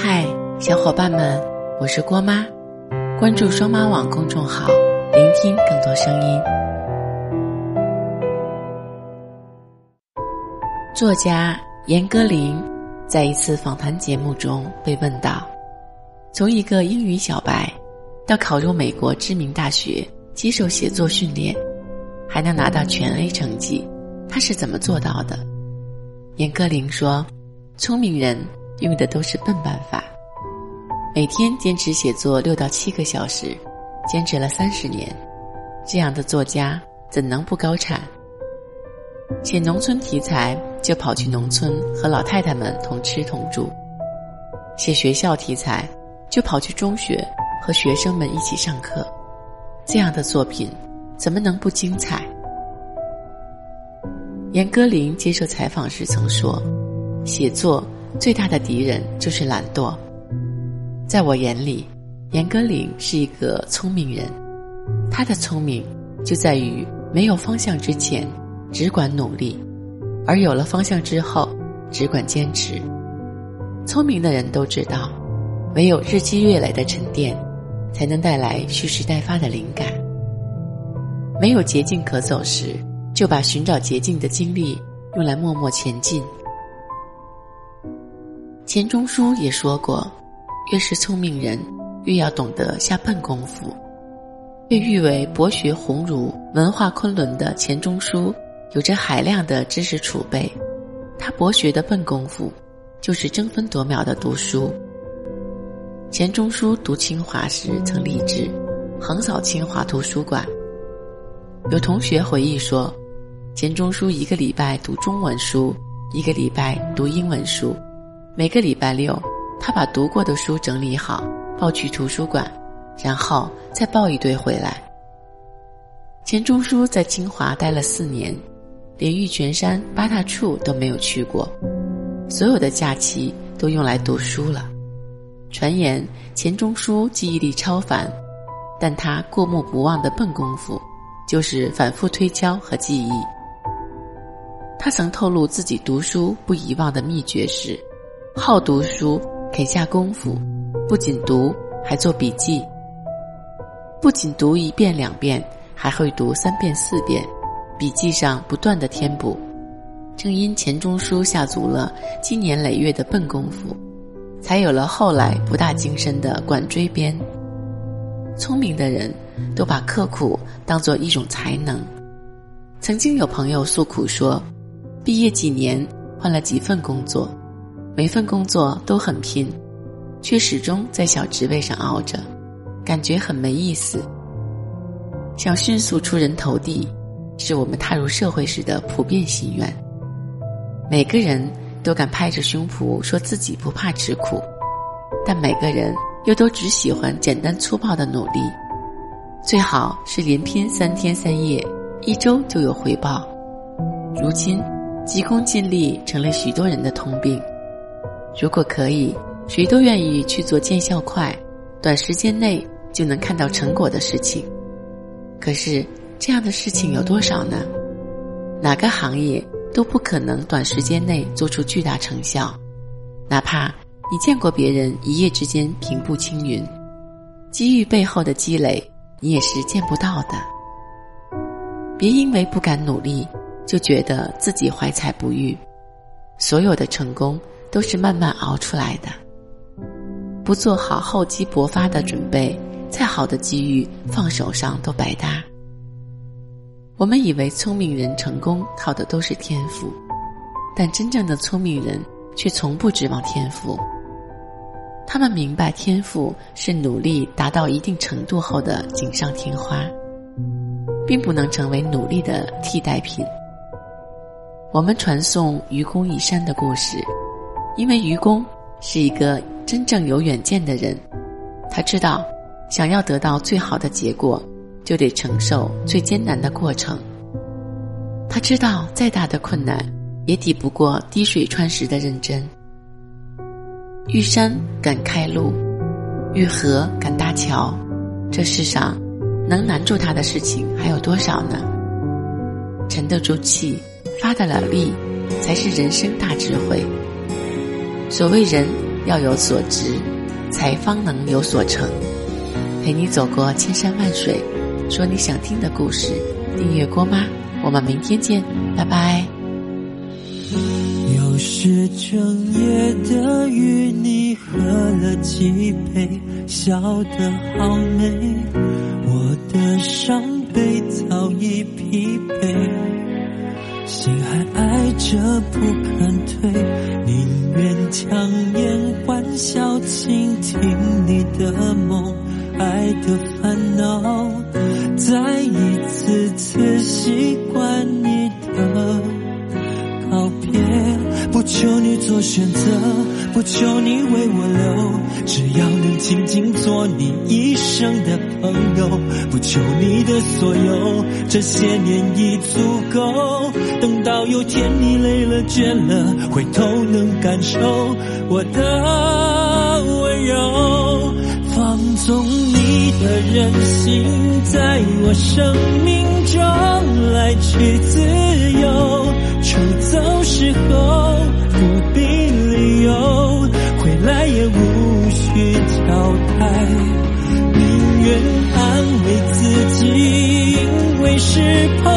嗨，小伙伴们，我是郭妈，关注双妈网公众号，聆听更多声音。作家严歌苓在一次访谈节目中被问到：从一个英语小白到考入美国知名大学接受写作训练，还能拿到全 A 成绩，他是怎么做到的？严歌苓说：“聪明人。”用的都是笨办法，每天坚持写作六到七个小时，坚持了三十年，这样的作家怎能不高产？写农村题材就跑去农村和老太太们同吃同住，写学校题材就跑去中学和学生们一起上课，这样的作品怎么能不精彩？严歌苓接受采访时曾说：“写作。”最大的敌人就是懒惰。在我眼里，严歌苓是一个聪明人。他的聪明就在于没有方向之前只管努力，而有了方向之后只管坚持。聪明的人都知道，唯有日积月累的沉淀，才能带来蓄势待发的灵感。没有捷径可走时，就把寻找捷径的精力用来默默前进。钱钟书也说过：“越是聪明人，越要懂得下笨功夫。”被誉为博学鸿儒、文化昆仑的钱钟书，有着海量的知识储备。他博学的笨功夫，就是争分夺秒的读书。钱钟书读清华时曾立志横扫清华图书馆。有同学回忆说，钱钟书一个礼拜读中文书，一个礼拜读英文书。每个礼拜六，他把读过的书整理好，抱去图书馆，然后再抱一堆回来。钱钟书在清华待了四年，连玉泉山八大处都没有去过，所有的假期都用来读书了。传言钱钟书记忆力超凡，但他过目不忘的笨功夫，就是反复推敲和记忆。他曾透露自己读书不遗忘的秘诀是。好读书，肯下功夫，不仅读，还做笔记。不仅读一遍两遍，还会读三遍四遍，笔记上不断的填补。正因钱钟书下足了积年累月的笨功夫，才有了后来不大精深的管锥编。聪明的人都把刻苦当做一种才能。曾经有朋友诉苦说，毕业几年换了几份工作。每份工作都很拼，却始终在小职位上熬着，感觉很没意思。想迅速出人头地，是我们踏入社会时的普遍心愿。每个人都敢拍着胸脯说自己不怕吃苦，但每个人又都只喜欢简单粗暴的努力，最好是连拼三天三夜，一周就有回报。如今，急功近利成了许多人的通病。如果可以，谁都愿意去做见效快、短时间内就能看到成果的事情。可是，这样的事情有多少呢？哪个行业都不可能短时间内做出巨大成效。哪怕你见过别人一夜之间平步青云，机遇背后的积累，你也是见不到的。别因为不敢努力，就觉得自己怀才不遇。所有的成功。都是慢慢熬出来的。不做好厚积薄发的准备，再好的机遇放手上都白搭。我们以为聪明人成功靠的都是天赋，但真正的聪明人却从不指望天赋。他们明白天赋是努力达到一定程度后的锦上添花，并不能成为努力的替代品。我们传颂愚公移山的故事。因为愚公是一个真正有远见的人，他知道，想要得到最好的结果，就得承受最艰难的过程。他知道，再大的困难也抵不过滴水穿石的认真。遇山敢开路，遇河敢搭桥，这世上能难住他的事情还有多少呢？沉得住气，发得了力，才是人生大智慧。所谓人要有所值，才方能有所成。陪你走过千山万水，说你想听的故事。订阅郭妈，我们明天见，拜拜。又是整夜的与你喝了几杯，笑得好美，我的伤悲早已疲惫，心还爱着不肯退，宁愿强颜欢笑，倾听你的梦，爱的烦恼，再一次次习惯你的。求你做选择，不求你为我留，只要能静静做你一生的朋友。不求你的所有，这些年已足够。等到有天你累了倦了，回头能感受我的温柔，放纵你的任性，在我生命中来去自由是。